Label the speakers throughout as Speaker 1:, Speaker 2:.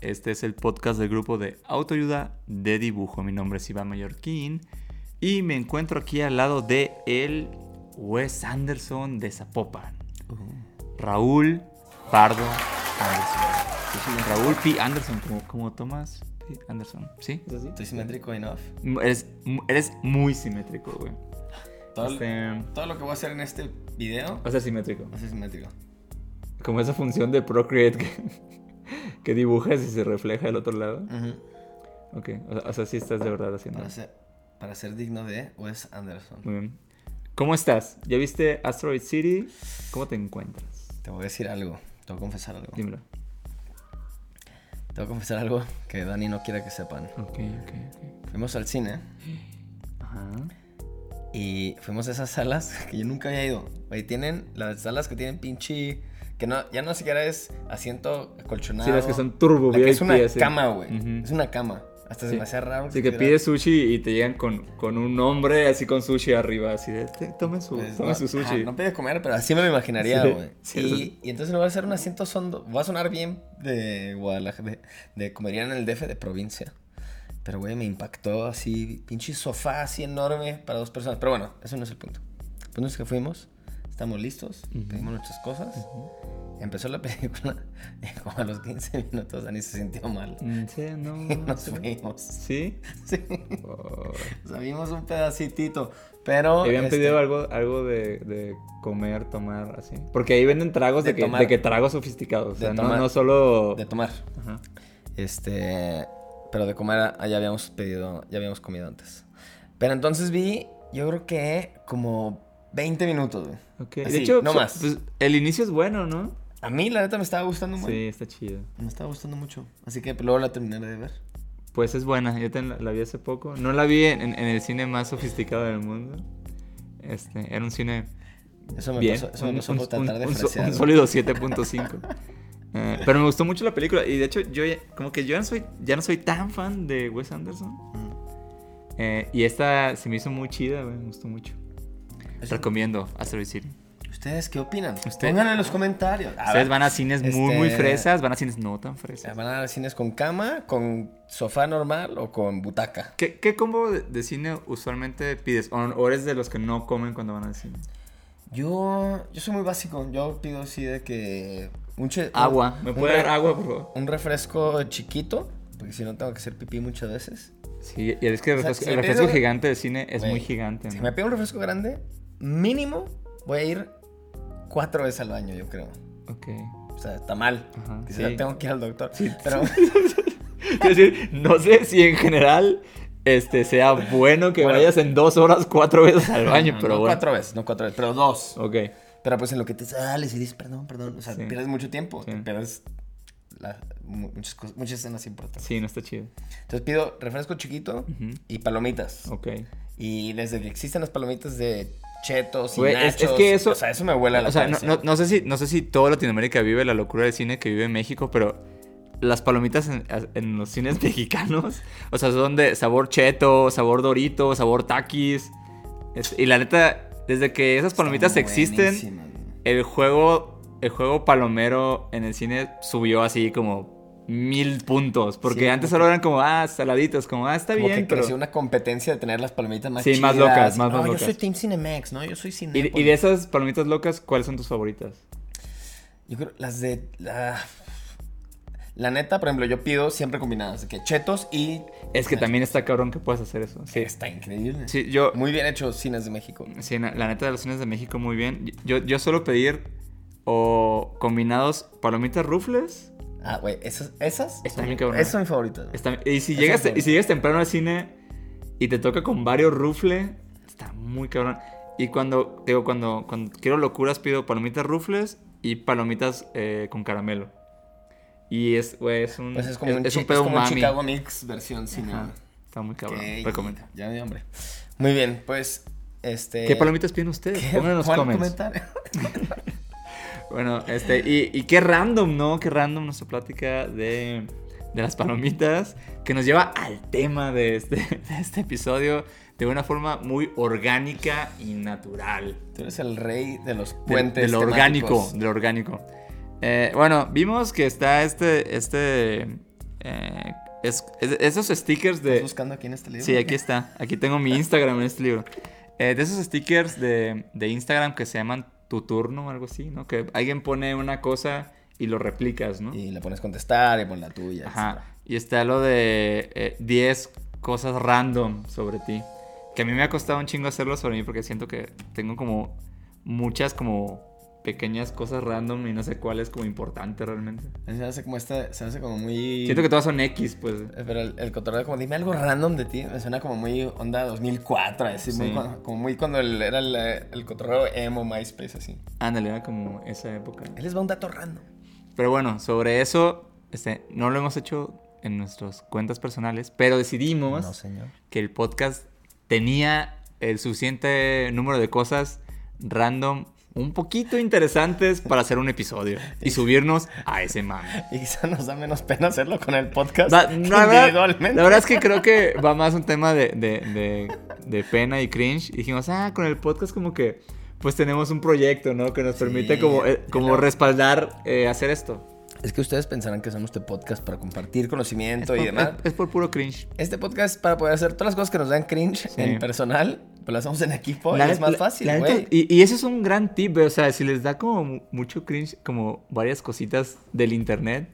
Speaker 1: este es el podcast del grupo de autoayuda de dibujo. Mi nombre es Iván Mallorquín y me encuentro aquí al lado de el Wes Anderson de Zapopan. Raúl Pardo Anderson. Raúl P. Anderson, como, como Thomas P. Anderson. ¿Sí?
Speaker 2: Estoy simétrico enough.
Speaker 1: Eres, eres muy simétrico, güey.
Speaker 2: Todo,
Speaker 1: Este-
Speaker 2: todo lo que voy a hacer en este video
Speaker 1: O sea, simétrico.
Speaker 2: va a ser simétrico.
Speaker 1: Como esa función de Procreate que, que dibujas y se refleja del otro lado.
Speaker 2: Ujú.
Speaker 1: Ok, o sea, o sea, sí estás de verdad haciendo
Speaker 2: para, ser, para ser digno de Wes Anderson.
Speaker 1: Muy bien. ¿Cómo estás? ¿Ya viste Asteroid City? ¿Cómo te encuentras?
Speaker 2: Te voy a decir algo. Te voy a confesar algo.
Speaker 1: Dímelo.
Speaker 2: Te voy a confesar algo que Dani no quiere que sepan.
Speaker 1: Ok, ok, ok.
Speaker 2: Fuimos al cine
Speaker 1: Ajá.
Speaker 2: y fuimos a esas salas que yo nunca había ido. Güey, tienen las salas que tienen pinche... Que no, ya no siquiera es asiento acolchonado.
Speaker 1: Sí, las que son turbo
Speaker 2: La que es una
Speaker 1: así.
Speaker 2: cama, güey. Es una cama. Hasta se
Speaker 1: Sí.
Speaker 2: me hacía raro.
Speaker 1: Así que
Speaker 2: estuviera-
Speaker 1: pides sushi y te llegan con, con un hombre así con sushi arriba, así de, "Te- tomen su,
Speaker 2: Pues, no,
Speaker 1: su sushi.
Speaker 2: ajá, no pides comer, pero así me lo imaginaría,
Speaker 1: Sí,
Speaker 2: güey.
Speaker 1: sí,
Speaker 2: y, entonces no voy a hacer un asiento sondo. Voy a sonar bien de Guadalajara, de, de comería en el DF de provincia. Pero, güey, me impactó así, pinche sofá así enorme para dos personas. Pero bueno, eso no es el punto. El punto es que fuimos, estamos listos,
Speaker 1: Ujú.
Speaker 2: pedimos nuestras cosas. Empezó la película y como a los 15 minutos Dani se sintió mal.
Speaker 1: Mm, Sí, no.
Speaker 2: Y nos fuimos.
Speaker 1: ¿Sí?
Speaker 2: Sí.
Speaker 1: Oh.
Speaker 2: Vimos un pedacitito. Pero.
Speaker 1: ¿Y habían
Speaker 2: este,
Speaker 1: pedido algo, algo de, de comer, tomar, así? Porque ahí venden tragos de,
Speaker 2: De
Speaker 1: que,
Speaker 2: tomar.
Speaker 1: de que tragos sofisticados. O sea, no,
Speaker 2: tomar.
Speaker 1: no solo...
Speaker 2: De tomar.
Speaker 1: Ajá.
Speaker 2: Este, pero de comer allá habíamos pedido, ya habíamos comido antes. Pero entonces vi, yo creo que como 20 minutos, güey.
Speaker 1: Ok,
Speaker 2: Así,
Speaker 1: de hecho,
Speaker 2: no más.
Speaker 1: pues, el inicio es bueno, ¿no?
Speaker 2: A mí la neta me estaba gustando mucho.
Speaker 1: Sí, está chido.
Speaker 2: Me estaba gustando mucho. Así que luego la terminaré de ver.
Speaker 1: Pues es buena, yo la, vi hace poco. No la vi en, en- en el cine más sofisticado del mundo. Este, era un cine
Speaker 2: Eso me
Speaker 1: bien.
Speaker 2: pasó, eso me
Speaker 1: un,
Speaker 2: pasó
Speaker 1: un-
Speaker 2: por tratar
Speaker 1: un- un
Speaker 2: frasear,
Speaker 1: sólido 7.5. Eh, pero me gustó mucho la película. Y de hecho, yo ya- como que yo ya no soy, ya no soy tan fan de Wes Anderson.
Speaker 2: Mm.
Speaker 1: Eh, y esta se me hizo muy chida, güey, me gustó mucho.
Speaker 2: Eso-
Speaker 1: Recomiendo Asteroid City.
Speaker 2: ¿Ustedes qué opinan?
Speaker 1: Usted-
Speaker 2: Pónganlo en los comentarios. A
Speaker 1: Ustedes
Speaker 2: ver,
Speaker 1: van a cines muy, muy
Speaker 2: este-
Speaker 1: fresas, van a cines no tan fresas.
Speaker 2: ¿Van a cines con cama, con sofá normal o con butaca?
Speaker 1: ¿Qué, qué combo de, cine usualmente pides? ¿O, o eres de los que no comen cuando van al cine?
Speaker 2: Yo, yo soy muy básico. Yo pido así de que... Un che-
Speaker 1: Agua. ¿Me puede dar agua, por favor?
Speaker 2: Un refresco chiquito, porque si no tengo que hacer pipí muchas veces.
Speaker 1: Sí, y es que el
Speaker 2: O sea,
Speaker 1: refresco,
Speaker 2: si
Speaker 1: el refresco gigante de cine es muy gigante.
Speaker 2: Si me pido un refresco grande, mínimo voy a ir cuatro veces al baño, yo creo.
Speaker 1: Ok.
Speaker 2: O sea, está mal.
Speaker 1: Ajá, sí.
Speaker 2: tengo que ir al doctor. Pero
Speaker 1: Es decir, no sé si en general este, sea bueno que
Speaker 2: Bueno.
Speaker 1: vayas en dos horas cuatro veces al baño,
Speaker 2: no,
Speaker 1: pero
Speaker 2: no
Speaker 1: bueno.
Speaker 2: cuatro veces, no cuatro veces, pero dos.
Speaker 1: Ok.
Speaker 2: Pero pues en lo que te sales y dices, perdón, perdón. O sea,
Speaker 1: Sí.
Speaker 2: pierdes mucho tiempo.
Speaker 1: Sí.
Speaker 2: te Pierdes la- muchas, cosas, muchas escenas importantes.
Speaker 1: Sí, no está chido.
Speaker 2: Entonces pido refresco chiquito
Speaker 1: Ujú.
Speaker 2: y palomitas.
Speaker 1: Ok.
Speaker 2: Y desde que existen las palomitas de chetos y
Speaker 1: Güey, es- que eso-
Speaker 2: O sea, eso me huele a la
Speaker 1: O sea, no,
Speaker 2: cabeza.
Speaker 1: no- no sé si, no sé si toda Latinoamérica vive la locura del cine que vive en México, pero las palomitas en, en los cines mexicanos, o sea, son de sabor cheto, sabor dorito, sabor taquis. Es- y la neta, desde que esas palomitas
Speaker 2: Están
Speaker 1: existen,
Speaker 2: buenísimas, güey.
Speaker 1: el juego, el juego palomero en el cine subió así como mil puntos. Porque
Speaker 2: Sí,
Speaker 1: antes solo eran como, ah, saladitos, como, ah, está
Speaker 2: Como
Speaker 1: bien,
Speaker 2: que
Speaker 1: pero...
Speaker 2: creció una competencia de tener las palomitas más
Speaker 1: Sí,
Speaker 2: chidas.
Speaker 1: más locas, más-
Speaker 2: no,
Speaker 1: más
Speaker 2: yo
Speaker 1: locas.
Speaker 2: soy Team Cinemax, ¿no? Yo soy
Speaker 1: Y,
Speaker 2: Cinépolis.
Speaker 1: y de esas palomitas locas, ¿cuáles son tus favoritas?
Speaker 2: Yo creo, las de... La... La neta, por ejemplo, yo pido siempre combinadas. De que chetos y...
Speaker 1: Es que también está cabrón que puedas hacer eso. Sí,
Speaker 2: Está increíble.
Speaker 1: sí yo...
Speaker 2: Muy bien hecho Cines de México.
Speaker 1: Sí, la neta de los cines de México muy bien. Yo, yo suelo pedir o combinados palomitas rufles.
Speaker 2: Ah, güey, esas, esas
Speaker 1: Está
Speaker 2: son,
Speaker 1: bien cabrón.
Speaker 2: esas son mis favoritas. güey.
Speaker 1: Está- y, si
Speaker 2: Eso
Speaker 1: llegas,
Speaker 2: es
Speaker 1: y si llegas temprano al cine y te toca con varios rufles, está muy cabrón. Y cuando, digo, cuando, cuando quiero locuras pido palomitas rufles y palomitas eh, con caramelo. Y es, güey, es un,
Speaker 2: Pues es como, un,
Speaker 1: es
Speaker 2: chi-
Speaker 1: un pedo
Speaker 2: es como un. Chicago Mix versión cine.
Speaker 1: Ajá, Está muy cabrón.
Speaker 2: Ok,
Speaker 1: Recomiendo.
Speaker 2: Ya me dio hambre. Muy bien, pues. Este.
Speaker 1: ¿Qué palomitas piden ustedes?
Speaker 2: ¿Qué?
Speaker 1: Pónganlo en los
Speaker 2: ¿Cuál
Speaker 1: comments.
Speaker 2: comentario?
Speaker 1: Bueno, este, y, y qué random, ¿no? Qué random nuestra plática de, de las palomitas que nos lleva al tema de este, de este episodio de una forma muy orgánica y natural.
Speaker 2: Tú eres el rey de los
Speaker 1: De-
Speaker 2: puentes.
Speaker 1: de, lo orgánico, de lo orgánico. Eh, bueno, vimos que está este, este, eh, es- es- esos stickers de...
Speaker 2: ¿Estás buscando aquí en este libro?
Speaker 1: Sí, aquí está. Aquí tengo mi Instagram en este libro. Eh, de esos stickers de, de Instagram que se llaman tu turno o algo así, ¿no? Que alguien pone una cosa y lo replicas, ¿no?
Speaker 2: Y le pones contestar y pon la tuya.
Speaker 1: Ajá. Y está lo de eh, 10 cosas random sobre ti. Que a mí me ha costado un chingo hacerlo sobre mí porque siento que tengo como muchas como pequeñas cosas random y no sé cuál es como importante realmente.
Speaker 2: Se hace como este, se hace como muy...
Speaker 1: Siento que todas son X, pues.
Speaker 2: Eh, Pero el, el cotorreo como dime algo random de ti, me suena como muy onda 2004, así, muy
Speaker 1: Sí.
Speaker 2: cuando- como muy cuando el- era el, el cotorreo emo MySpace, así.
Speaker 1: Ándale, era como esa época.
Speaker 2: Él les va un dato random.
Speaker 1: Pero bueno, sobre eso, este, no lo hemos hecho en nuestras cuentas personales, pero decidimos
Speaker 2: No, señor.
Speaker 1: que el podcast tenía el suficiente número de cosas random, un poquito interesantes para hacer un episodio y subirnos a ese mame.
Speaker 2: Y quizá nos da menos pena hacerlo con el podcast
Speaker 1: no, la, verdad,
Speaker 2: individualmente.
Speaker 1: la verdad es que creo que va más un tema de, de- de- de pena y cringe. Y dijimos, ah, con el podcast como que pues tenemos un proyecto, ¿no? Que nos
Speaker 2: Sí,
Speaker 1: permite como, eh, como respaldar eh, hacer esto.
Speaker 2: Es que ustedes pensarán que hacemos este podcast para compartir conocimiento
Speaker 1: Es
Speaker 2: y
Speaker 1: por,
Speaker 2: demás.
Speaker 1: es- es por puro cringe.
Speaker 2: Este podcast es para poder hacer todas las cosas que nos dan cringe
Speaker 1: Sí.
Speaker 2: en personal, pues las hacemos en equipo y
Speaker 1: La
Speaker 2: es
Speaker 1: net-
Speaker 2: más
Speaker 1: la-
Speaker 2: fácil, güey.
Speaker 1: y, y eso es un gran tip, o sea, si les da como mu- mucho cringe, como varias cositas del internet,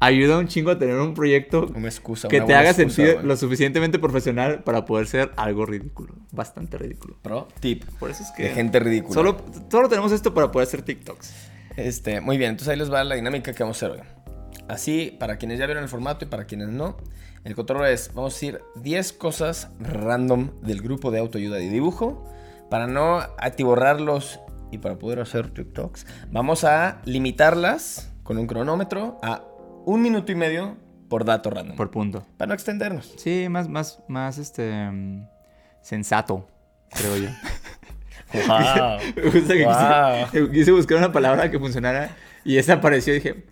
Speaker 1: ayuda un chingo a tener un proyecto
Speaker 2: Una excusa,
Speaker 1: que
Speaker 2: una
Speaker 1: te haga
Speaker 2: excusa,
Speaker 1: sentir
Speaker 2: güey.
Speaker 1: lo suficientemente profesional para poder ser algo ridículo, bastante ridículo.
Speaker 2: Pro tip.
Speaker 1: Por eso es que...
Speaker 2: De gente ridícula.
Speaker 1: Solo, solo tenemos esto para poder hacer TikToks.
Speaker 2: Este, muy bien, entonces ahí les va la dinámica que vamos a hacer hoy. Así, para quienes ya vieron el formato y para quienes no, el cotorreo es, vamos a decir 10 cosas random del grupo de autoayuda y dibujo. Para no atiborrarlos y para poder hacer TikToks, vamos a limitarlas con un cronómetro a un minuto y medio por dato random.
Speaker 1: Por punto.
Speaker 2: Para no extendernos.
Speaker 1: Sí, más, más, más, este... mm, sensato, creo yo.
Speaker 2: Wow.
Speaker 1: Me gusta que
Speaker 2: Wow.
Speaker 1: quise, quise buscar una palabra que funcionara y esa apareció y dije, eh,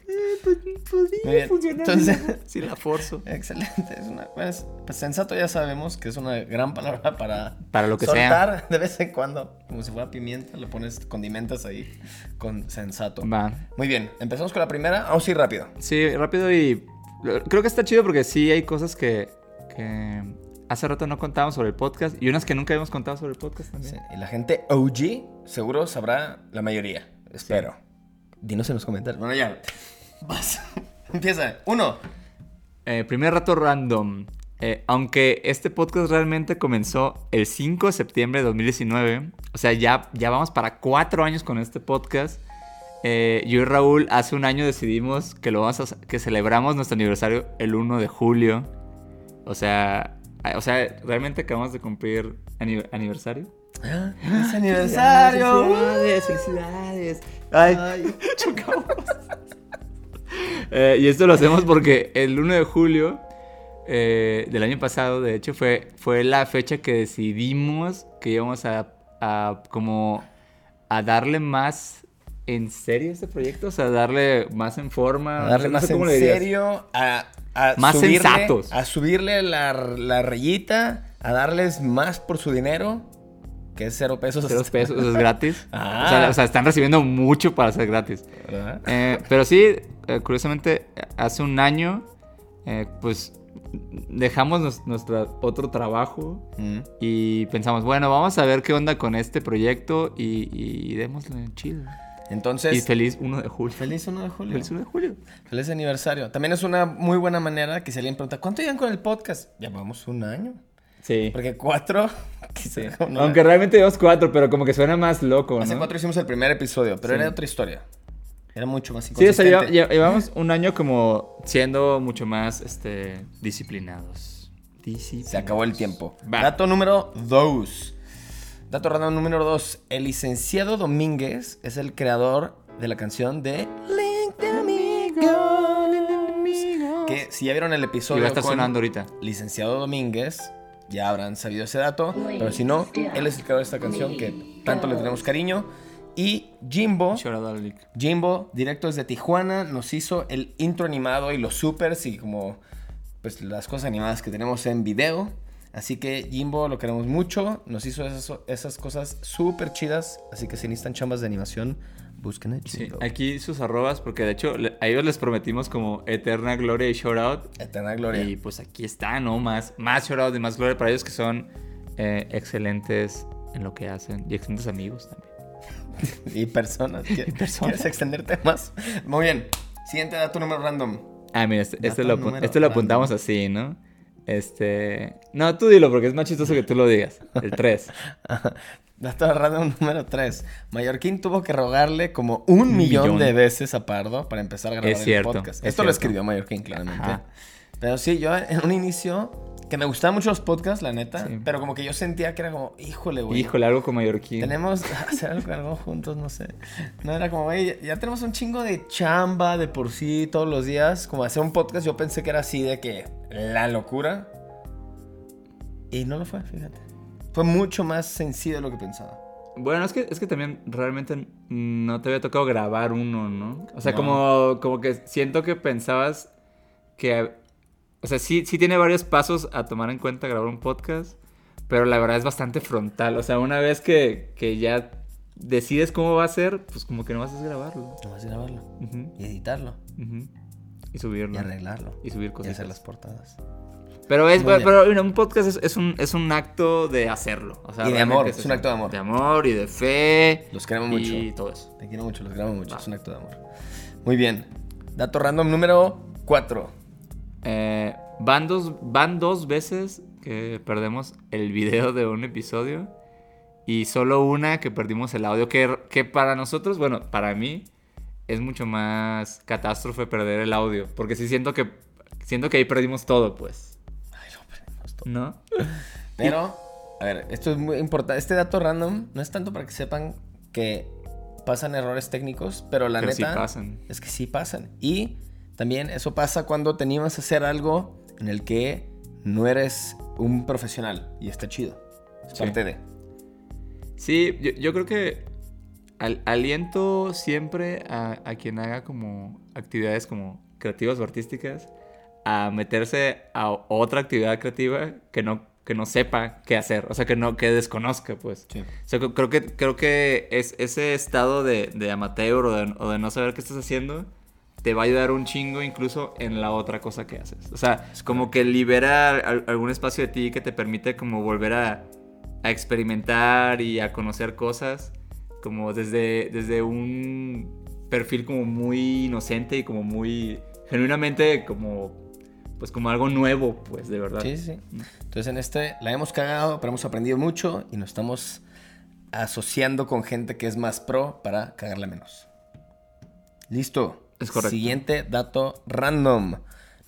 Speaker 1: pues podría
Speaker 2: bien.
Speaker 1: funcionar
Speaker 2: Entonces-
Speaker 1: si la- forzo.
Speaker 2: Excelente. Es una, pues, pues sensato ya sabemos que es una gran palabra para,
Speaker 1: Para lo que sea.
Speaker 2: soltar de vez en cuando. Como si fuera pimienta, le pones condimentas ahí con sensato.
Speaker 1: Va.
Speaker 2: Muy bien, empezamos con la primera. Vamos a ir rápido.
Speaker 1: Sí, rápido y creo que está chido porque sí hay cosas que, que hace rato no contábamos sobre el podcast y unas que nunca habíamos contado sobre el podcast también.
Speaker 2: Sí, Y la gente OG seguro sabrá la mayoría. Espero. Dinos en los comentarios. Bueno, ya. Vas. Empieza. Uno.
Speaker 1: Eh, primer rato random. Eh, aunque este podcast realmente comenzó el 5 de septiembre de 2019, o sea, ya, ya vamos para cuatro años con este podcast. eh, yo y Raúl hace un año decidimos que lo vamos a, que celebramos nuestro aniversario el 1 de julio. O sea, o sea, realmente acabamos de cumplir ani- aniversario.
Speaker 2: Ah, ¡Es aniversario!
Speaker 1: Felicidades, felicidades. Ay,
Speaker 2: Ay.
Speaker 1: chocamos. Eh, y esto lo hacemos porque el 1 de julio eh, del año pasado, de hecho, fue, fue la fecha que decidimos que íbamos a, a como a darle más en serio este proyecto, o sea, darle más en forma.
Speaker 2: A darle
Speaker 1: no
Speaker 2: más en serio, a, a
Speaker 1: Más
Speaker 2: subirle,
Speaker 1: sensatos.
Speaker 2: a subirle la, la rayita, a darles más por su dinero, que es cero pesos.
Speaker 1: Cero pesos, eso es gratis.
Speaker 2: Ah.
Speaker 1: O, sea, o sea, están recibiendo mucho para ser gratis. Eh, pero sí, eh, curiosamente, hace un año, eh, pues dejamos nos- nuestro otro trabajo
Speaker 2: Mm.
Speaker 1: y pensamos, bueno, vamos a ver qué onda con este proyecto y, y démosle chido.
Speaker 2: Entonces,
Speaker 1: y feliz 1 de julio.
Speaker 2: feliz 1 de julio.
Speaker 1: Feliz 1 de julio.
Speaker 2: Feliz aniversario. También es una muy buena manera que si alguien pregunta, ¿cuánto llevan con el podcast? Llevamos un año.
Speaker 1: Sí.
Speaker 2: Porque cuatro, no-
Speaker 1: Aunque realmente llevamos cuatro, pero como que suena más loco,
Speaker 2: Hace cuatro hicimos el primer episodio, pero
Speaker 1: Sí.
Speaker 2: era otra historia. Era mucho más
Speaker 1: Sí, o sea,
Speaker 2: inconsistente.
Speaker 1: lleva- lle- llevamos un año como siendo mucho más este, disciplinados. Disciplinados.
Speaker 2: Se acabó el tiempo.
Speaker 1: Va.
Speaker 2: Dato número 2. Dato random número 2. El licenciado Domínguez es el creador de la canción de Link de Amigo. Que si ya vieron el
Speaker 1: Y
Speaker 2: episodio
Speaker 1: va a estar
Speaker 2: con
Speaker 1: sonando ahorita.
Speaker 2: licenciado Domínguez, ya habrán sabido ese dato. Pero si no, él es el creador de esta canción que tanto le tenemos cariño. Y Jimbo. Jimbo, directo desde Tijuana, nos hizo el intro animado y los supers y como pues las cosas animadas que tenemos en video. Así que Jimbo lo queremos mucho, nos hizo esas, esas cosas súper chidas. Así que si necesitan chambas de animación, busquen a
Speaker 1: Sí,
Speaker 2: Jimbo.
Speaker 1: aquí sus arrobas, porque de hecho a ellos les prometimos como eterna gloria y shout out.
Speaker 2: Eterna gloria.
Speaker 1: Y pues aquí está, ¿no? Más, más shout out y más gloria para ellos que son eh, excelentes en lo que hacen y excelentes amigos también.
Speaker 2: Y personas. ¿Qué-
Speaker 1: personas.
Speaker 2: ¿Quieres extenderte más? Muy bien. Siguiente dato número random.
Speaker 1: Ah, mira, este, este lo, este lo apuntamos así, ¿no? Este. No, tú dilo porque es más chistoso que tú lo digas. El 3.
Speaker 2: Dato random número 3. Mallorquín tuvo que rogarle como un millón,
Speaker 1: millón.
Speaker 2: de veces a Pardo para empezar a grabar
Speaker 1: Es cierto,
Speaker 2: el podcast.
Speaker 1: es
Speaker 2: Esto lo escribió Mallorquín, claramente.
Speaker 1: Ajá.
Speaker 2: Pero sí, yo en un inicio, que me gustaban mucho los podcasts, la neta,
Speaker 1: Sí.
Speaker 2: pero como que yo sentía que era como, híjole, güey.
Speaker 1: Híjole, algo con mallorquín.
Speaker 2: Tenemos hacer algo, algo juntos, no sé. No era como, güey, ya, ya tenemos un chingo de chamba de por sí todos los días. Como hacer un podcast, yo pensé que era así de que la locura. Y no lo fue, fíjate. Fue mucho más sencillo de lo que pensaba.
Speaker 1: Bueno, es que, es que también realmente no te había tocado grabar uno, ¿no? O sea,
Speaker 2: No.
Speaker 1: como, como que siento que pensabas que... O sea, sí, sí tiene varios pasos a tomar en cuenta grabar un podcast, pero la verdad es bastante frontal. O sea, una vez que, que ya decides cómo va a ser, pues como que no vas a grabarlo.
Speaker 2: No vas a grabarlo. Y editarlo.
Speaker 1: Y subirlo.
Speaker 2: Y arreglarlo.
Speaker 1: Y subir
Speaker 2: Y
Speaker 1: cosas.
Speaker 2: hacer las portadas.
Speaker 1: Pero es,
Speaker 2: Muy
Speaker 1: pero mira, un podcast es, es un, es un acto de hacerlo. O sea,
Speaker 2: Y de amor, es un acto de amor.
Speaker 1: De amor y de fe.
Speaker 2: Los queremos mucho.
Speaker 1: Y todo eso.
Speaker 2: Te quiero mucho, los grabo mucho.
Speaker 1: Va.
Speaker 2: Es un acto de amor. Muy bien. Dato random número 4.
Speaker 1: Eh, van, dos, van dos veces que perdemos el video de un episodio y solo una que perdimos el audio, que, que para nosotros, bueno, para mí es mucho más catástrofe perder el audio, porque sí siento que, siento que ahí perdimos todo, pues,
Speaker 2: Ay, no, perdimos todo.
Speaker 1: ¿no?
Speaker 2: Pero, a ver, esto es muy importante. Este dato random no es tanto para que sepan que pasan errores técnicos, pero la
Speaker 1: Pero sí
Speaker 2: neta
Speaker 1: pasan.
Speaker 2: es que sí pasan. Y también eso pasa cuando te animas a hacer algo en el que no eres un profesional y está chido. Es
Speaker 1: Sí.
Speaker 2: parte de.
Speaker 1: Sí, yo, yo creo que al- aliento siempre a, a quien haga como actividades como creativas o artísticas a meterse a otra actividad creativa que no, que no sepa qué hacer, o sea, que no que desconozca, pues.
Speaker 2: Sí.
Speaker 1: O sea, que- creo que, creo que es, ese estado de, de amateur o de, o de no saber qué estás haciendo te va a ayudar un chingo incluso en la otra cosa que haces. O sea,
Speaker 2: Es
Speaker 1: como que libera al- algún espacio de ti que te permite como volver a, a experimentar y a conocer cosas como desde, desde un perfil como muy inocente y como muy genuinamente como pues como algo nuevo, pues de verdad.
Speaker 2: Sí, sí. Entonces en este la hemos cagado, pero hemos aprendido mucho y nos estamos asociando con gente que es más pro para cagarla menos. Listo.
Speaker 1: Es correcto.
Speaker 2: Siguiente dato random.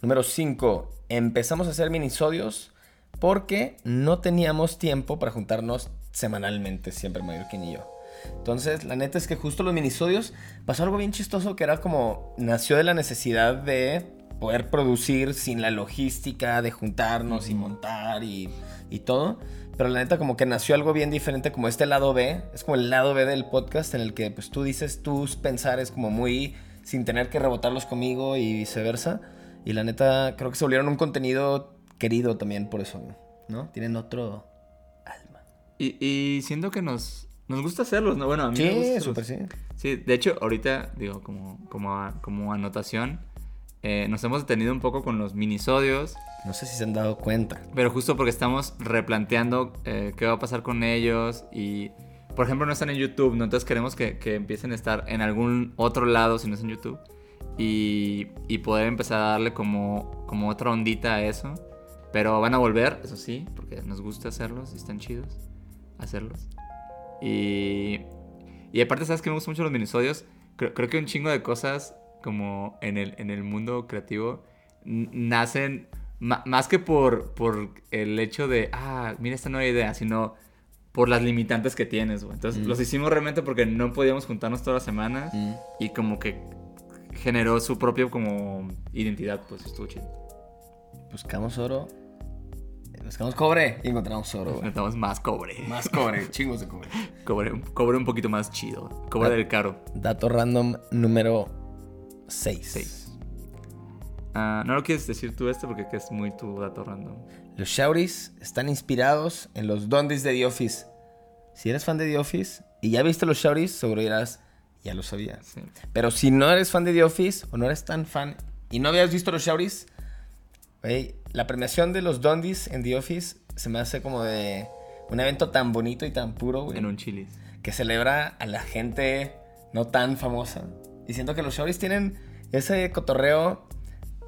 Speaker 2: Número 5. Empezamos a hacer minisodios porque no teníamos tiempo para juntarnos semanalmente, siempre Mallorquín y yo. Entonces, la neta es que justo los minisodios pasó algo bien chistoso que era como nació de la necesidad de poder producir sin la logística de juntarnos y montar y, y todo. Pero la neta como que nació algo bien diferente como este lado B. Es como el lado B del podcast en el que pues tú dices tus pensares como muy sin tener que rebotarlos conmigo y viceversa. Y la neta creo que se volvieron un contenido querido también por eso, ¿no? Tienen otro alma.
Speaker 1: Y, y siento que nos, nos gusta hacerlos, ¿no? Bueno, a mí me gusta
Speaker 2: Sí, súper sí.
Speaker 1: Sí, de hecho, ahorita, digo, como, como anotación, eh, nos hemos detenido un poco con los minisodios,
Speaker 2: No sé si se han dado cuenta.
Speaker 1: pero justo porque estamos replanteando eh, qué va a pasar con ellos y, por ejemplo, no están en YouTube, ¿no? Entonces queremos que, que empiecen a estar en algún otro lado, si no es en YouTube, y, y poder empezar a darle como, como otra ondita a eso. Pero van a volver, eso sí, porque nos gusta hacerlos y están chidos hacerlos. Y, y aparte, ¿sabes que me gustan mucho los minisodios? Creo, creo que un chingo de cosas como en el, en el mundo creativo nacen más que por, por el hecho de, ah, mira esta nueva idea, sino por las limitantes que tienes, güey. Entonces,
Speaker 2: Mm.
Speaker 1: los hicimos realmente porque no podíamos juntarnos todas las semanas
Speaker 2: Mm.
Speaker 1: y como que generó su propia como identidad, pues estuvo chido.
Speaker 2: Buscamos oro. Buscamos cobre y encontramos oro.
Speaker 1: Necesitamos más cobre.
Speaker 2: Más cobre, chingos de cobre.
Speaker 1: Cobre, cobre un poquito más chido. Cobre del caro.
Speaker 2: Dato random número 6.
Speaker 1: Seis. Ah, no lo quieres decir tú este porque que es muy tu dato random.
Speaker 2: Los Shauris están inspirados en los Dondis de The Office. Si eres fan de The Office y ya viste los Shauris, seguro dirás, ya lo sabías.
Speaker 1: Sí.
Speaker 2: Pero si no eres fan de The Office o no eres tan fan y no habías visto los güey, la premiación de los Dondis en The Office se me hace como de un evento tan bonito y tan puro, güey,
Speaker 1: En un chilis.
Speaker 2: que celebra a la gente no tan famosa. Y siento que los Shauris tienen ese cotorreo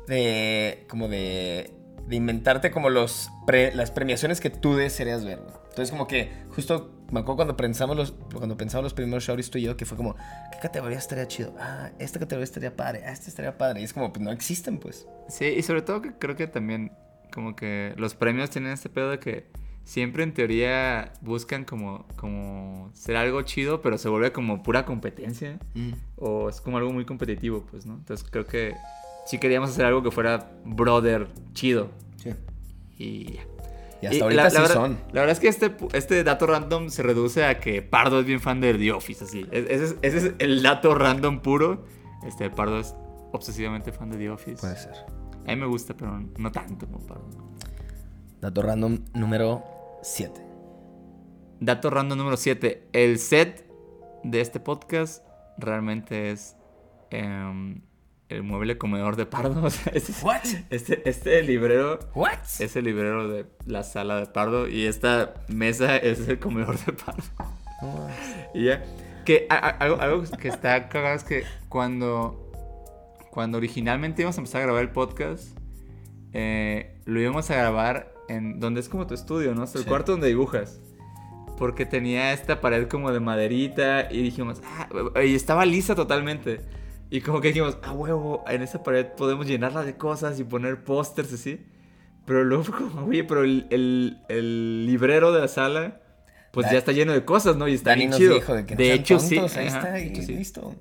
Speaker 2: de como de, de inventarte como los pre- las premiaciones que tú desearías ver, güey. Entonces como que justo me acuerdo cuando pensamos los cuando pensamos los primeros Shauris tú y yo que fue como qué categoría estaría chido. Ah, esta categoría estaría padre. Ah, esta estaría padre. Y es como pues no existen, pues.
Speaker 1: Sí, y sobre todo que creo que también como que los premios tienen este pedo de que siempre en teoría buscan como, como ser algo chido, pero se vuelve como pura competencia. O es como algo muy competitivo, pues, ¿no? Entonces creo que sí queríamos hacer algo que fuera brother chido.
Speaker 2: Sí.
Speaker 1: Y ya.
Speaker 2: Y hasta
Speaker 1: Y
Speaker 2: ahorita
Speaker 1: la,
Speaker 2: sí
Speaker 1: la verdad,
Speaker 2: son.
Speaker 1: La verdad es que este, este dato random se reduce a que Pardo es bien fan de The Office, así. Ese es, ese es el dato random puro. Este, Pardo es obsesivamente fan de The Office.
Speaker 2: Puede ser.
Speaker 1: A mí me gusta, pero no tanto como Pardo.
Speaker 2: Dato random número 7.
Speaker 1: Dato random número 7. El set de este podcast realmente es em, el mueble comedor de Pardo. O sea, este,
Speaker 2: What?
Speaker 1: este, este librero
Speaker 2: What?
Speaker 1: es el librero de la sala de Pardo y esta mesa es el comedor de Pardo. Y ya. Que a- a- algo, algo que está cagado es que cuando, cuando originalmente íbamos a empezar a grabar el podcast, eh, lo íbamos a grabar en donde es como tu estudio, ¿no? Sea, el
Speaker 2: Sí.
Speaker 1: cuarto donde dibujas. Porque tenía esta pared como de maderita y dijimos, ah, y estaba lisa totalmente. Y como que dijimos, ah, huevo, en esa pared podemos llenarla de cosas y poner pósters así. Pero luego fue como, oye, pero el, el- el librero de la sala, pues
Speaker 2: Da-
Speaker 1: ya está lleno de cosas, ¿no? Y está
Speaker 2: Dani
Speaker 1: bien
Speaker 2: nos
Speaker 1: chido.
Speaker 2: dijo de que no
Speaker 1: de hecho, sí.
Speaker 2: tontos, ahí
Speaker 1: ajá,
Speaker 2: está, y
Speaker 1: hecho, sí.
Speaker 2: listo.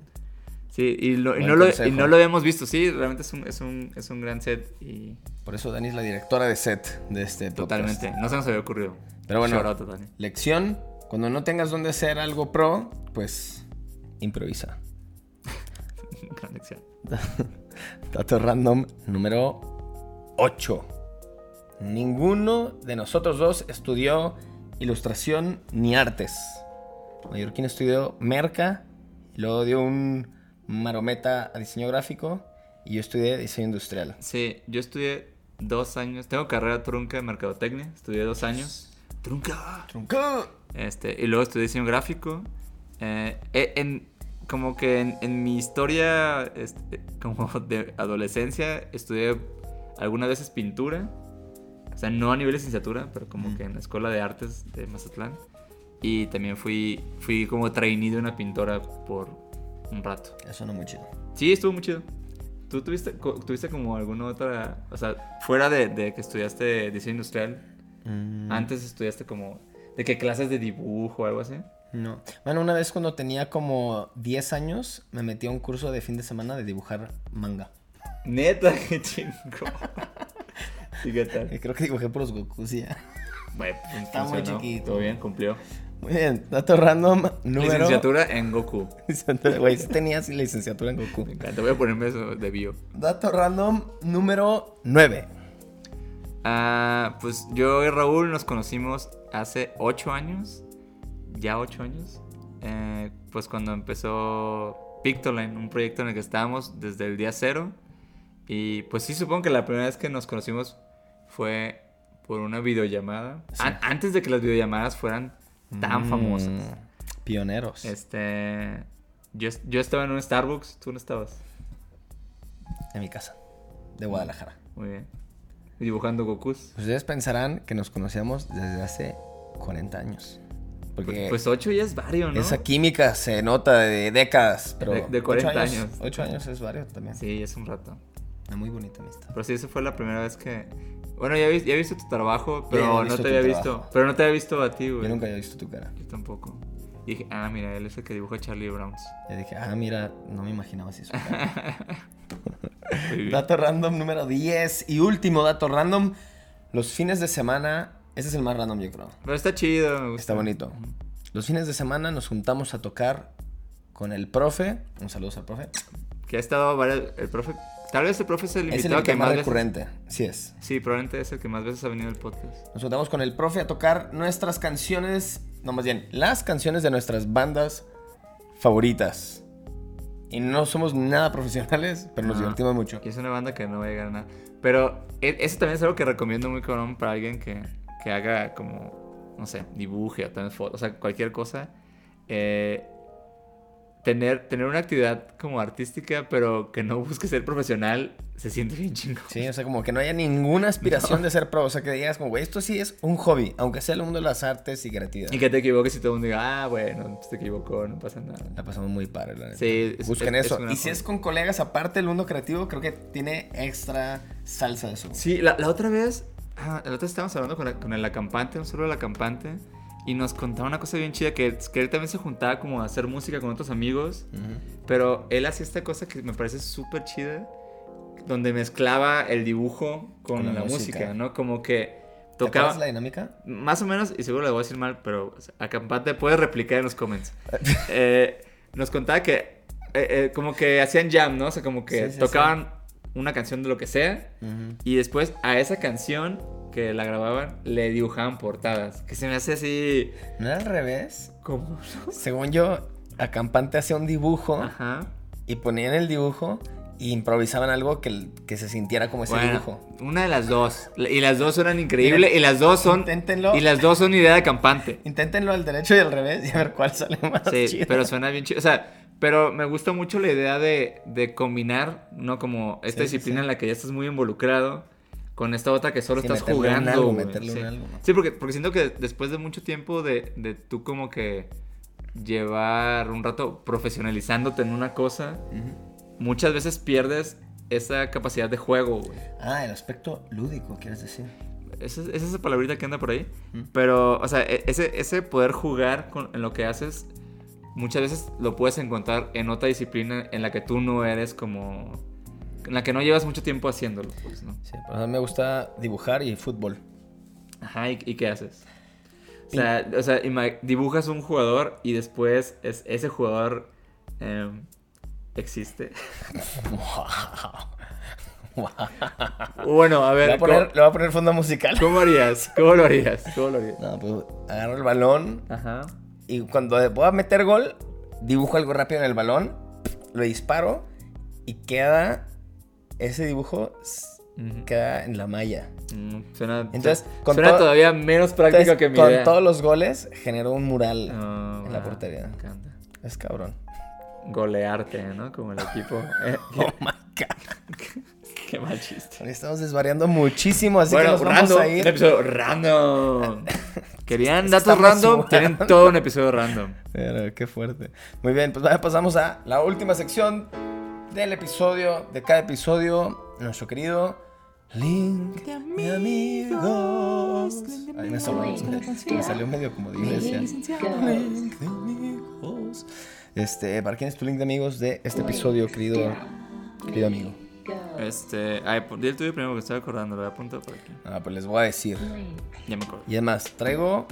Speaker 1: Sí, y, lo- y no lo, y no lo habíamos visto, sí, realmente es un, es un, es un gran set y
Speaker 2: Por eso Dani es la directora de set de este podcast.
Speaker 1: totalmente, no se nos había ocurrido.
Speaker 2: Pero bueno,
Speaker 1: out Dani.
Speaker 2: lección, cuando no tengas dónde hacer algo pro, pues improvisa.
Speaker 1: Gran lección.
Speaker 2: Dato random número 8. Ninguno de nosotros dos estudió ilustración ni artes. Mallorquín estudió merca, y luego dio un marometa a diseño gráfico y yo estudié diseño industrial.
Speaker 1: Sí, yo estudié dos años, tengo carrera trunca de mercadotecnia, estudié dos años. Trunca.
Speaker 2: ¡Trunco!
Speaker 1: Este, y luego estudié diseño gráfico. Eh, eh, en, como que en, en mi historia este, como de adolescencia estudié algunas veces pintura. O sea, no a nivel de licenciatura, pero como que en la Escuela de Artes de Mazatlán. Y también fui, fui como trainee de una pintora por un rato.
Speaker 2: Eso no muy chido.
Speaker 1: Sí, estuvo muy chido. ¿Tú tuviste, tuviste como alguna otra, o sea, fuera de, de que estudiaste diseño industrial,
Speaker 2: Mm,
Speaker 1: antes estudiaste como, de qué clases de dibujo o algo así?
Speaker 2: No. Bueno, una vez cuando tenía como 10 años, me metí a un curso de fin de semana de dibujar manga.
Speaker 1: Neta, qué chingo. ¿Y qué tal?
Speaker 2: creo que dibujé por los Goku, sí.
Speaker 1: Bueno, pues,
Speaker 2: Está muy chiquito.
Speaker 1: Todo bien, cumplió.
Speaker 2: Muy bien, dato random número...
Speaker 1: Licenciatura en Goku.
Speaker 2: Güey, sí tenía sí, licenciatura en Goku.
Speaker 1: Me encanta, voy a ponerme eso de bio.
Speaker 2: Dato random número 9.
Speaker 1: Ah, pues yo y Raúl nos conocimos hace ocho años. Ya ocho años. Eh, pues cuando empezó Pictoline, un proyecto en el que estábamos desde el día cero. Y pues sí, supongo que la primera vez que nos conocimos fue por una videollamada.
Speaker 2: Sí.
Speaker 1: An- antes de que las videollamadas fueran tan
Speaker 2: Mm,
Speaker 1: famosas.
Speaker 2: Pioneros.
Speaker 1: Este. Yo, yo estaba en un Starbucks, tú no estabas.
Speaker 2: En mi casa. De Guadalajara.
Speaker 1: Muy bien. Dibujando Gokus.
Speaker 2: Ustedes pensarán que nos conocíamos desde hace 40 años. Porque
Speaker 1: Pues 8 ya es vario, ¿no?
Speaker 2: esa química se nota de décadas. Pero
Speaker 1: De- de 40
Speaker 2: ocho
Speaker 1: años.
Speaker 2: 8 años es vario también.
Speaker 1: Sí, es un rato.
Speaker 2: Una muy bonita amistad.
Speaker 1: Pero sí, esa fue la primera vez que. Bueno, ya, vi- ya he visto tu trabajo, pero no te había
Speaker 2: trabajo.
Speaker 1: visto. Pero no te había visto a ti, güey.
Speaker 2: Yo nunca había visto tu cara.
Speaker 1: Yo tampoco. Y dije, ah, mira, él es el que dibuja Charlie Browns.
Speaker 2: Y dije, ah, mira, no me imaginaba así. su cara. Dato random número 10 y último dato random. Los fines de semana, este es el más random yo creo.
Speaker 1: Pero está chido, me gusta.
Speaker 2: Está bonito. Los fines de semana nos juntamos a tocar con el profe. Un saludo al profe.
Speaker 1: Que ha estado varias, el profe, tal vez el profe es el
Speaker 2: Es el
Speaker 1: invitado que
Speaker 2: invitado
Speaker 1: más
Speaker 2: más
Speaker 1: veces-
Speaker 2: recurrente. Sí es.
Speaker 1: Sí, probablemente es el que más veces ha venido al podcast.
Speaker 2: Nos juntamos con el profe a tocar nuestras canciones, no más bien, las canciones de nuestras bandas favoritas. Y no somos nada profesionales, pero nos
Speaker 1: Ajá.
Speaker 2: divertimos mucho.
Speaker 1: Y es una banda que no va a llegar a nada. Pero e- eso también es algo que recomiendo muy cabrón para alguien que, que haga como, no sé, dibuje o tome fotos, o sea, cualquier cosa. Eh, tener, tener una actividad como artística, pero que no busque ser profesional, se siente bien chingón.
Speaker 2: Sí, o sea, como que no haya ninguna aspiración de ser pro. O sea, que digas como, güey, esto sí es un hobby, aunque sea el mundo de las artes y creatividad.
Speaker 1: Y que te equivoques y todo el mundo diga, ah, bueno, se equivocó, no pasa nada.
Speaker 2: La pasamos muy padre, la neta.
Speaker 1: Sí, es-
Speaker 2: Busquen
Speaker 1: es-
Speaker 2: eso.
Speaker 1: es
Speaker 2: y si es con colegas aparte del mundo creativo, creo que tiene extra salsa de eso.
Speaker 1: Sí, la, la otra vez, ah, la otra vez estábamos hablando con, la- con el acampante, un solo el acampante, y nos contaba una cosa bien chida, que, que él también se juntaba como a hacer música con otros amigos,
Speaker 2: Ujú.
Speaker 1: pero él hacía esta cosa que me parece súper chida, donde mezclaba el dibujo con,
Speaker 2: Con la
Speaker 1: la,
Speaker 2: música.
Speaker 1: música, ¿no? Como que
Speaker 2: ¿Te
Speaker 1: tocaba...
Speaker 2: acuerdas la dinámica?
Speaker 1: Más o menos, y seguro le voy a decir mal, pero o sea, acampante puedes replicar en los comments. Eh, nos contaba que eh, eh, como que hacían jam, ¿no? O sea, como que
Speaker 2: Sí, sí,
Speaker 1: tocaban una canción de lo que sea y después a esa canción que la grababan le dibujaban portadas. Que se me hace así
Speaker 2: ¿No era al revés?
Speaker 1: como...
Speaker 2: Según yo, Acampante hacía un dibujo
Speaker 1: Ajá.
Speaker 2: y ponían el dibujo y improvisaban algo que, que se sintiera como ese
Speaker 1: Bueno,
Speaker 2: dibujo.
Speaker 1: una de las dos. Y las dos suenan increíbles y las dos son...
Speaker 2: Inténtenlo.
Speaker 1: Y las dos son idea de acampante.
Speaker 2: Inténtenlo al derecho y al revés y a ver cuál sale más
Speaker 1: Sí,
Speaker 2: chido.
Speaker 1: pero suena bien chido. O sea, pero me gusta mucho la idea de, de combinar, ¿no? Como esta
Speaker 2: Sí,
Speaker 1: disciplina
Speaker 2: sí.
Speaker 1: en la que ya estás muy involucrado con esta otra que solo
Speaker 2: Sí,
Speaker 1: estás jugando.
Speaker 2: algo,
Speaker 1: güey,
Speaker 2: meterle
Speaker 1: sí.
Speaker 2: un algo, ¿no?
Speaker 1: Sí, porque, porque siento que después de mucho tiempo de, de tú como que llevar un rato profesionalizándote en una cosa, muchas veces pierdes esa capacidad de juego, güey.
Speaker 2: Ah, el aspecto lúdico, quieres decir.
Speaker 1: Esa es esa es esa palabrita que anda por ahí. Pero, o sea, e- ese, ese poder jugar con, en lo que haces, muchas veces lo puedes encontrar en otra disciplina en la que tú no eres como... En la que no llevas mucho tiempo haciéndolo, pues, ¿no?
Speaker 2: Sí, pero a mí me gusta dibujar y fútbol.
Speaker 1: Ajá, ¿y, y qué haces? O sea, o sea, dibujas un jugador y después es, ese jugador em, existe.
Speaker 2: Wow.
Speaker 1: Bueno, a
Speaker 2: Le
Speaker 1: ver,
Speaker 2: voy a poner,
Speaker 1: ¿cómo,
Speaker 2: le voy a poner fondo musical.
Speaker 1: cómo harías? ¿Cómo lo harías? ¿Cómo lo harías?
Speaker 2: No, pues agarro el balón
Speaker 1: Ajá.
Speaker 2: Y cuando voy a meter gol, dibujo algo rápido en el balón, lo disparo y queda. Ese dibujo queda en la malla.
Speaker 1: Mm, suena
Speaker 2: Entonces, con
Speaker 1: suena todavía menos práctico
Speaker 2: Entonces,
Speaker 1: que mi
Speaker 2: con
Speaker 1: idea.
Speaker 2: todos los goles generó un mural
Speaker 1: Oh,
Speaker 2: en la portería.
Speaker 1: Me encanta.
Speaker 2: Es cabrón.
Speaker 1: Golearte, ¿no? Como el equipo. Eh,
Speaker 2: Oh my god.
Speaker 1: qué mal chiste.
Speaker 2: Estamos desvariando muchísimo, así
Speaker 1: bueno,
Speaker 2: que nos vamos
Speaker 1: random.
Speaker 2: a
Speaker 1: Un
Speaker 2: ir.
Speaker 1: episodio random. ¿Querían datos
Speaker 2: Estamos
Speaker 1: random? Tienen todo un episodio random.
Speaker 2: Pero, qué fuerte. Muy bien, pues ya pasamos a la última sección del episodio, de cada episodio, nuestro querido Link de amigos. Ahí me, me salió medio como de iglesia. Link de amigos. Este, ¿para quién es tu link de amigos de este episodio, querido, querido amigo?
Speaker 1: Este. Ay, por- di el tuyo primero que estoy acordando. Lo voy a apuntar por aquí.
Speaker 2: Ah, pues les voy a decir.
Speaker 1: Ya me acuerdo.
Speaker 2: Y además, traigo.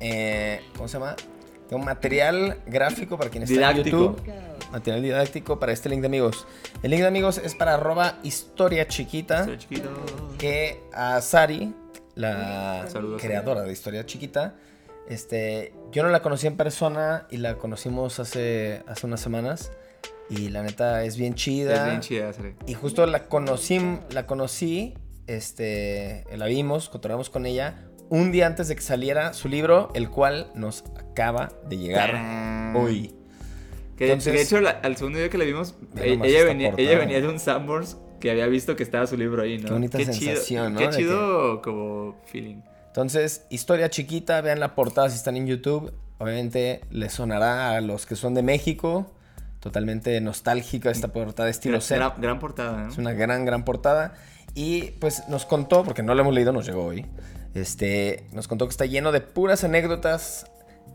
Speaker 2: eh, ¿Cómo se llama? Tengo material gráfico para quien está
Speaker 1: Didáctico.
Speaker 2: en YouTube. Material didáctico para este link de amigos. El link de amigos es para arroba historia chiquita. Que a Sari, la
Speaker 1: Saludos,
Speaker 2: creadora de historia chiquita, este, yo no la conocí en persona y la conocimos hace, hace unas semanas. Y la neta es bien chida.
Speaker 1: Es bien chida, Sari.
Speaker 2: Y justo la conocí, la conocí, este, la vimos, cotorreamos con ella un día antes de que saliera su libro, el cual nos acaba de llegar hoy.
Speaker 1: Que
Speaker 2: Entonces-
Speaker 1: de hecho, la- al segundo día que la vimos, e-
Speaker 2: nomás
Speaker 1: ella, venía,
Speaker 2: portada.
Speaker 1: ella venía de un Sanborns que había visto que estaba su libro ahí, ¿no?
Speaker 2: Qué bonita
Speaker 1: chido,
Speaker 2: sensación, ¿no?
Speaker 1: Qué chido como feeling.
Speaker 2: Entonces, historia chiquita, vean la portada si están en YouTube. Obviamente les sonará a los que son de México. Totalmente nostálgica esta portada de estilo C.
Speaker 1: gran- gran portada, ¿no?
Speaker 2: Es una gran, gran portada. Y pues nos contó, porque no lo hemos leído, nos llegó hoy. Este, nos contó que está lleno de puras anécdotas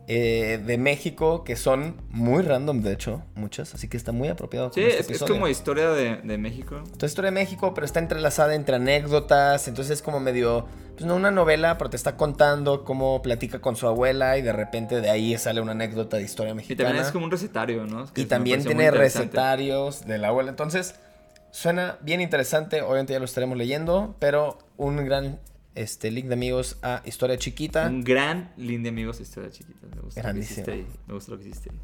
Speaker 2: eh, de México que son muy random, de hecho, muchas. Así que está muy apropiado.
Speaker 1: Sí,
Speaker 2: este
Speaker 1: es, como historia de, de México.
Speaker 2: Entonces, historia de México, pero está entrelazada entre anécdotas. Entonces, es como medio. Pues no una novela, pero te está contando cómo platica con su abuela y de repente de ahí sale una anécdota de historia
Speaker 1: Y
Speaker 2: mexicana.
Speaker 1: también es como un recetario, ¿no? Es que
Speaker 2: Y también tiene recetarios de la abuela. Entonces, suena bien interesante. Obviamente ya lo estaremos leyendo, pero un gran este, link de amigos a Historia Chiquita.
Speaker 1: Un gran link de amigos, historia chiquita. Me gusta lo que hiciste ahí. Me gusta lo que hiciste ahí.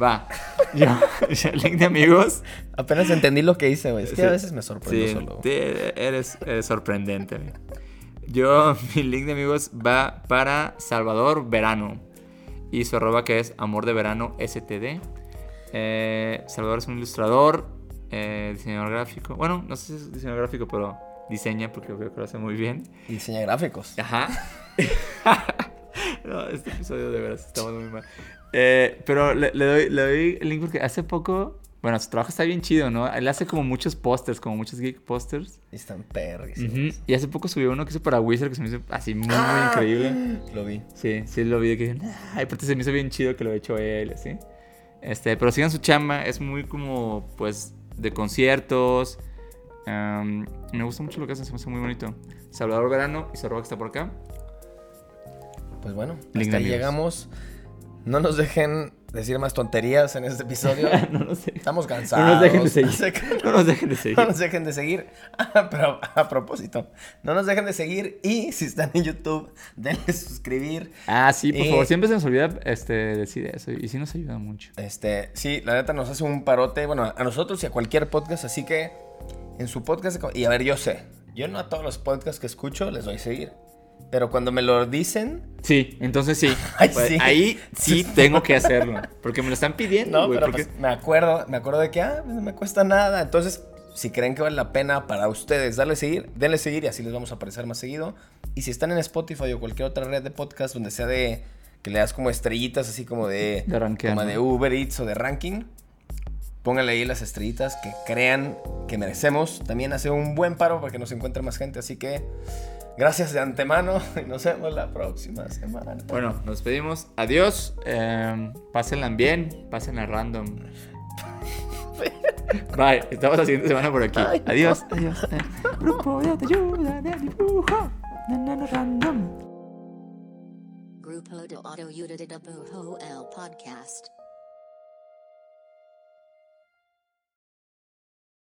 Speaker 1: Va. Yo, yo, link de amigos.
Speaker 2: Apenas entendí lo que hice, güey. Es que
Speaker 1: Sí.
Speaker 2: a veces me sorprendo
Speaker 1: Sí,
Speaker 2: solo.
Speaker 1: eres, eres sorprendente. Yo, mi link de amigos va para Salvador Verano. Y su arroba que es Amor de Verano STD. Eh, Salvador es un ilustrador, eh, diseñador gráfico. Bueno, no sé si es diseñador gráfico, pero diseña porque creo que lo hace muy bien.
Speaker 2: Y diseña gráficos.
Speaker 1: Ajá. no, este episodio de veras estamos muy mal. Eh, pero le, le doy, le doy el link porque hace poco. Bueno, su trabajo está bien chido, ¿no? Él hace como muchos pósters, como muchos geek pósters.
Speaker 2: Están perris.
Speaker 1: Ujú. Y hace poco subió uno que hizo para Wizard que se me hizo así muy, muy increíble.
Speaker 2: Lo vi.
Speaker 1: Sí, sí lo vi que ay, aparte se me hizo bien chido que lo he hecho él, así. Este, pero sigan su chamba, es muy como, pues, de conciertos. Me gusta mucho lo que hacen, se me hace muy bonito. Salvador Verano y su arroba que está por acá.
Speaker 2: Pues bueno,
Speaker 1: Link
Speaker 2: hasta ahí llegamos. No nos dejen decir más tonterías en este episodio.
Speaker 1: no lo sé.
Speaker 2: Estamos cansados.
Speaker 1: No nos dejen de seguir.
Speaker 2: No
Speaker 1: nos dejen de seguir.
Speaker 2: No nos dejen de seguir. Pero a propósito, no nos dejen de seguir. Y si están en YouTube, denle suscribir.
Speaker 1: Ah, sí, por
Speaker 2: Y-
Speaker 1: favor, siempre se nos olvida este, decir eso. Y sí nos ayuda mucho.
Speaker 2: Este, sí, la neta nos hace un parote. Bueno, a nosotros y a cualquier podcast. Así que en su podcast. Y a ver, yo sé. Yo no a todos los podcasts que escucho les doy seguir. Pero cuando me lo dicen,
Speaker 1: Sí, entonces sí.
Speaker 2: Ay,
Speaker 1: Pues,
Speaker 2: sí.
Speaker 1: Ahí sí tengo que hacerlo. Porque me lo están pidiendo,
Speaker 2: No,
Speaker 1: güey.
Speaker 2: pero
Speaker 1: porque-
Speaker 2: pues, me acuerdo, me acuerdo de que, ah, pues, no me cuesta nada. Entonces, si creen que vale la pena para ustedes darle seguir, denle seguir y así les vamos a aparecer más seguido. Y si están en Spotify o cualquier otra red de podcast donde sea de que le das como estrellitas, así como de,
Speaker 1: De rankear,
Speaker 2: como
Speaker 1: ¿no?
Speaker 2: de Uber Eats o de ranking, pónganle ahí las estrellitas que crean que merecemos. También hace un buen paro para que nos encuentre más gente. Así que, gracias de antemano y nos vemos la próxima semana.
Speaker 1: Bueno, nos despedimos. Adiós. Eh, pásenla bien. Pásenla random. Bye. Estamos la siguiente semana por aquí.
Speaker 2: Ay,
Speaker 1: adiós. Adiós. Eh, Grupo de autoayuda de dibujo. Na, na, na, random.
Speaker 3: Grupo de Autoayuda de Dibujo el Podcast.